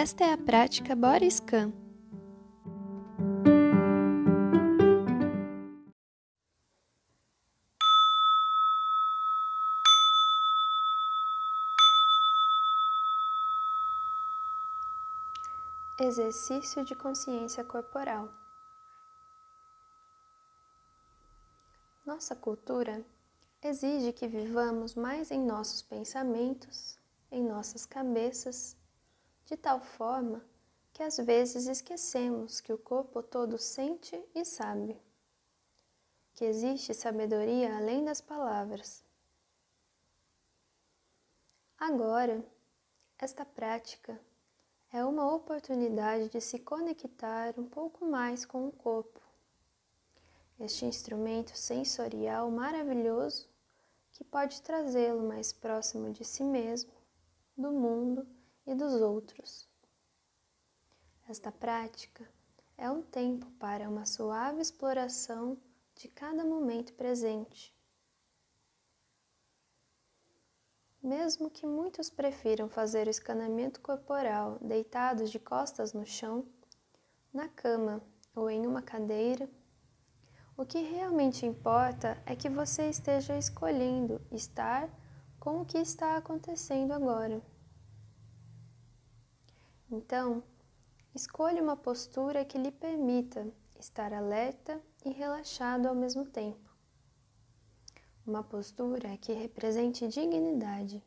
Esta é a prática Body Scan. Exercício de consciência corporal. Nossa cultura exige que vivamos mais em nossos pensamentos, em nossas cabeças, de tal forma que às vezes esquecemos que o corpo todo sente e sabe, que existe sabedoria além das palavras. Agora, esta prática é uma oportunidade de se conectar um pouco mais com o corpo. Este instrumento sensorial maravilhoso que pode trazê-lo mais próximo de si mesmo, do mundo e dos outros. Esta prática é um tempo para uma suave exploração de cada momento presente. Mesmo que muitos prefiram fazer o escaneamento corporal deitados de costas no chão, na cama ou em uma cadeira, o que realmente importa é que você esteja escolhendo estar com o que está acontecendo agora. Então, escolha uma postura que lhe permita estar alerta e relaxado ao mesmo tempo uma postura que represente dignidade,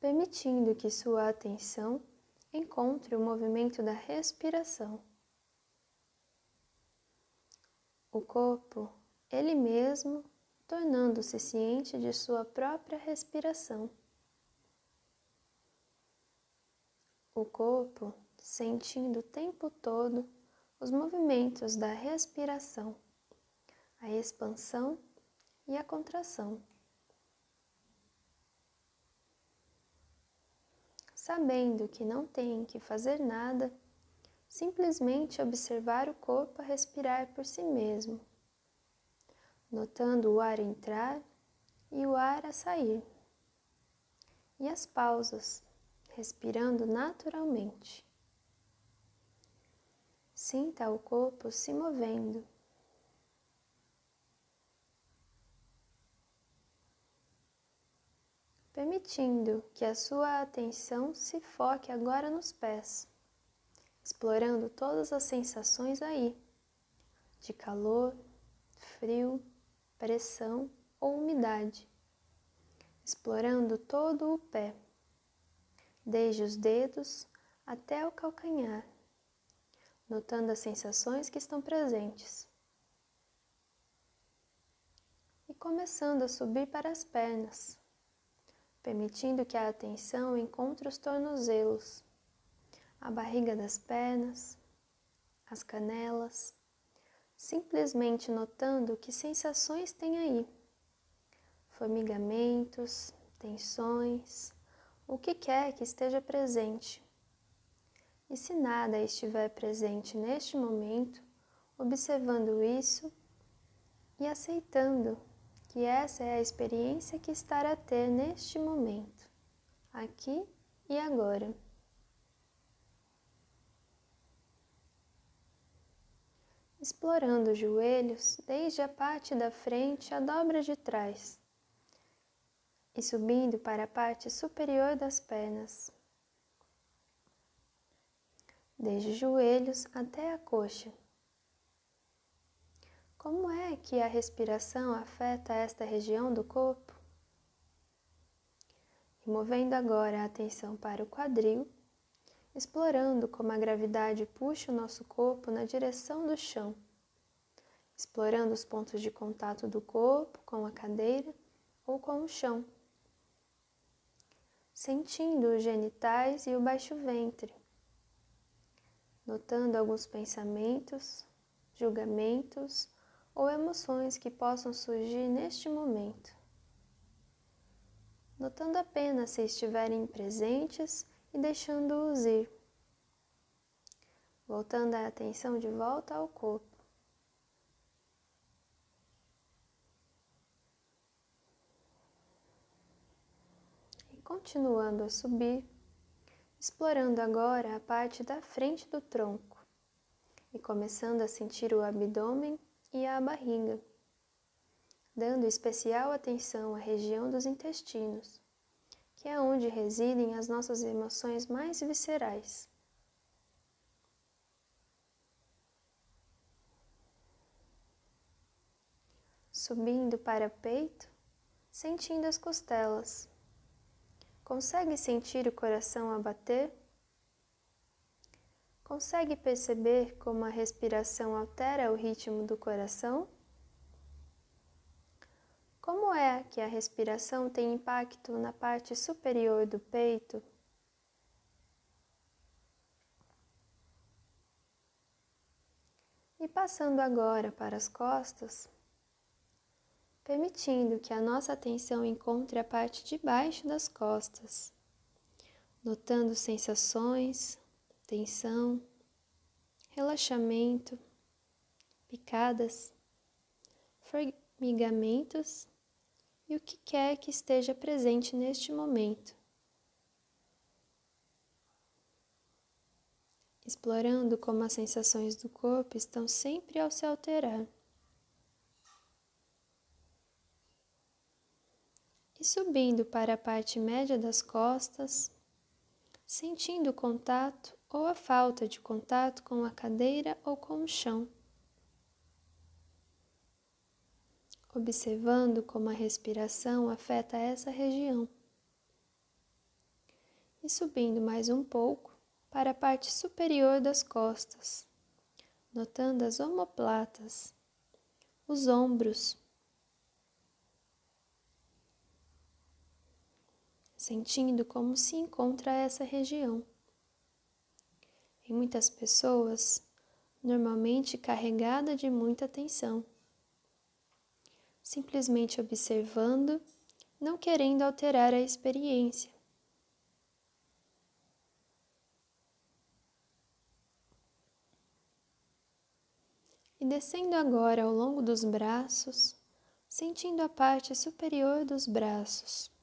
permitindo que sua atenção encontre o movimento da respiração. O corpo, ele mesmo, tornando-se ciente de sua própria respiração. O corpo sentindo o tempo todo os movimentos da respiração a expansão e a contração. Sabendo que não tem que fazer nada, simplesmente observar o corpo a respirar por si mesmo, notando o ar entrar e o ar a sair, e as pausas, respirando naturalmente. Sinta o corpo se movendo permitindo que a sua atenção se foque agora nos pés, explorando todas as sensações aí, de calor, frio, pressão ou umidade, explorando todo o pé, desde os dedos até o calcanhar, notando as sensações que estão presentes. E começando a subir para as pernas permitindo que a atenção encontre os tornozelos, a barriga das pernas, as canelas, simplesmente notando que sensações tem aí. Formigamentos, tensões, o que quer que esteja presente. E se nada estiver presente neste momento, observando isso e aceitando que essa é a experiência que estará a ter neste momento, aqui e agora. Explorando os joelhos desde a parte da frente à dobra de trás e subindo para a parte superior das pernas, desde os joelhos até a coxa. Como é que a respiração afeta esta região do corpo? E movendo agora a atenção para o quadril, explorando como a gravidade puxa o nosso corpo na direção do chão, explorando os pontos de contato do corpo com a cadeira ou com o chão, sentindo os genitais e o baixo ventre, notando alguns pensamentos, julgamentos ou emoções que possam surgir neste momento. Notando apenas se estiverem presentes e deixando-os ir. Voltando a atenção de volta ao corpo. Continuando a subir, explorando agora a parte da frente do tronco e começando a sentir o abdômen e a barriga, dando especial atenção à região dos intestinos, que é onde residem as nossas emoções mais viscerais. Subindo para o peito, sentindo as costelas. Consegue sentir o coração a bater? Consegue perceber como a respiração altera o ritmo do coração? Como é que a respiração tem impacto na parte superior do peito? E passando agora para as costas, permitindo que a nossa atenção encontre a parte de baixo das costas, notando sensações, tensão, relaxamento, picadas, formigamentos e o que quer que esteja presente neste momento. Explorando como as sensações do corpo estão sempre ao se alterar. E subindo para a parte média das costas, sentindo o contato ou a falta de contato com a cadeira ou com o chão. Observando como a respiração afeta essa região. E subindo mais um pouco para a parte superior das costas, notando as omoplatas, os ombros, sentindo como se encontra essa região. Em muitas pessoas, normalmente carregada de muita atenção, simplesmente observando, não querendo alterar a experiência. E descendo agora ao longo dos braços, sentindo a parte superior dos braços,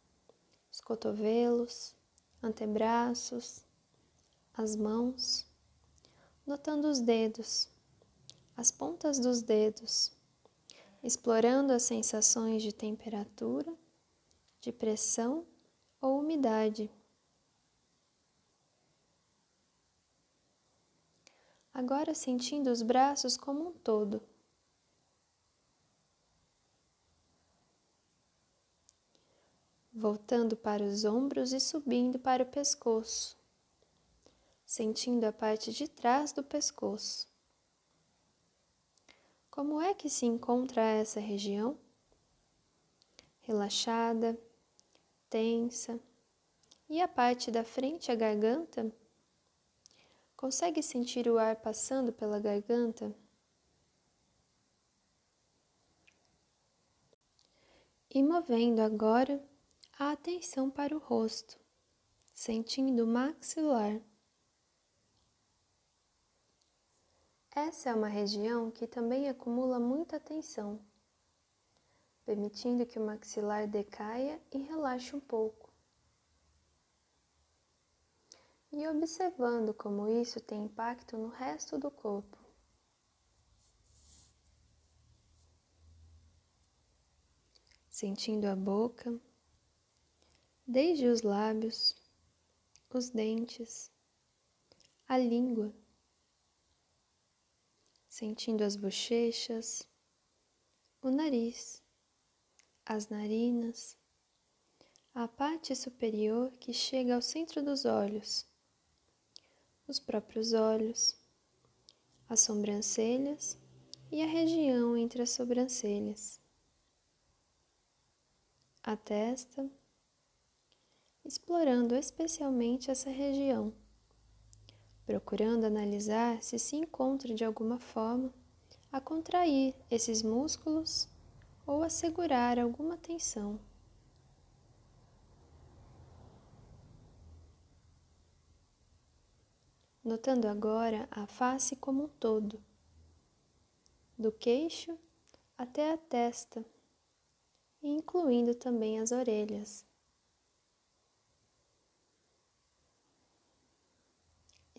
os cotovelos, antebraços, as mãos notando os dedos, as pontas dos dedos, explorando as sensações de temperatura, de pressão ou umidade. Agora sentindo os braços como um todo. Voltando para os ombros e subindo para o pescoço sentindo a parte de trás do pescoço. Como é que se encontra essa região? Relaxada, tensa. E a parte da frente, a garganta? Consegue sentir o ar passando pela garganta? E movendo agora a atenção para o rosto, sentindo o maxilar. Essa é uma região que também acumula muita tensão, permitindo que o maxilar decaia e relaxe um pouco. E observando como isso tem impacto no resto do corpo. Sentindo a boca, desde os lábios, os dentes, a língua sentindo as bochechas, o nariz, as narinas, a parte superior que chega ao centro dos olhos, os próprios olhos, as sobrancelhas e a região entre as sobrancelhas, a testa, explorando especialmente essa região procurando analisar se se encontra de alguma forma a contrair esses músculos ou a segurar alguma tensão. Notando agora a face como um todo, do queixo até a testa, incluindo também as orelhas.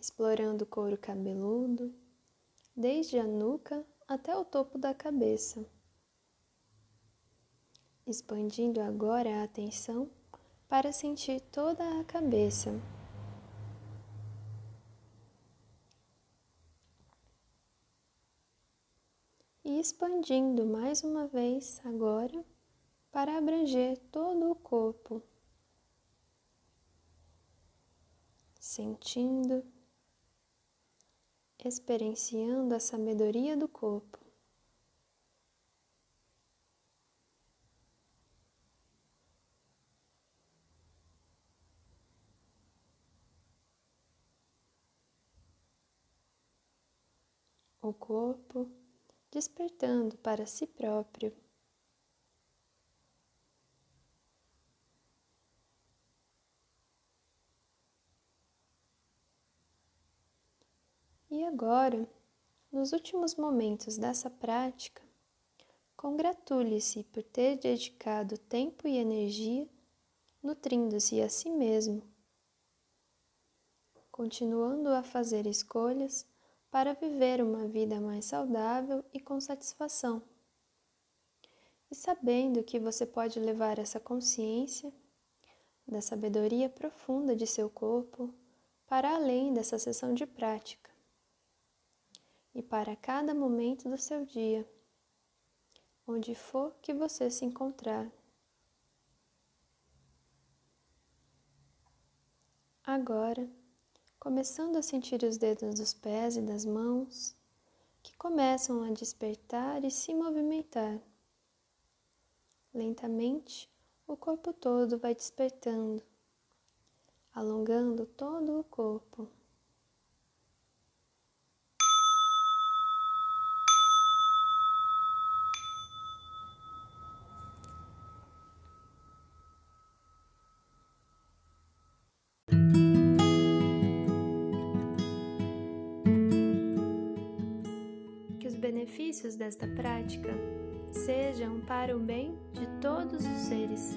Explorando o couro cabeludo, desde a nuca até o topo da cabeça. Expandindo agora a atenção para sentir toda a cabeça. E expandindo mais uma vez agora para abranger todo o corpo. Sentindo, experienciando a sabedoria do corpo. O corpo despertando para si próprio. E agora, nos últimos momentos dessa prática, congratule-se por ter dedicado tempo e energia nutrindo-se a si mesmo, continuando a fazer escolhas para viver uma vida mais saudável e com satisfação. E sabendo que você pode levar essa consciência da sabedoria profunda de seu corpo para além dessa sessão de prática e para cada momento do seu dia, onde for que você se encontrar. Agora, começando a sentir os dedos dos pés e das mãos, que começam a despertar e se movimentar. Lentamente, o corpo todo vai despertando, alongando todo o corpo. Benefícios desta prática sejam para o bem de todos os seres.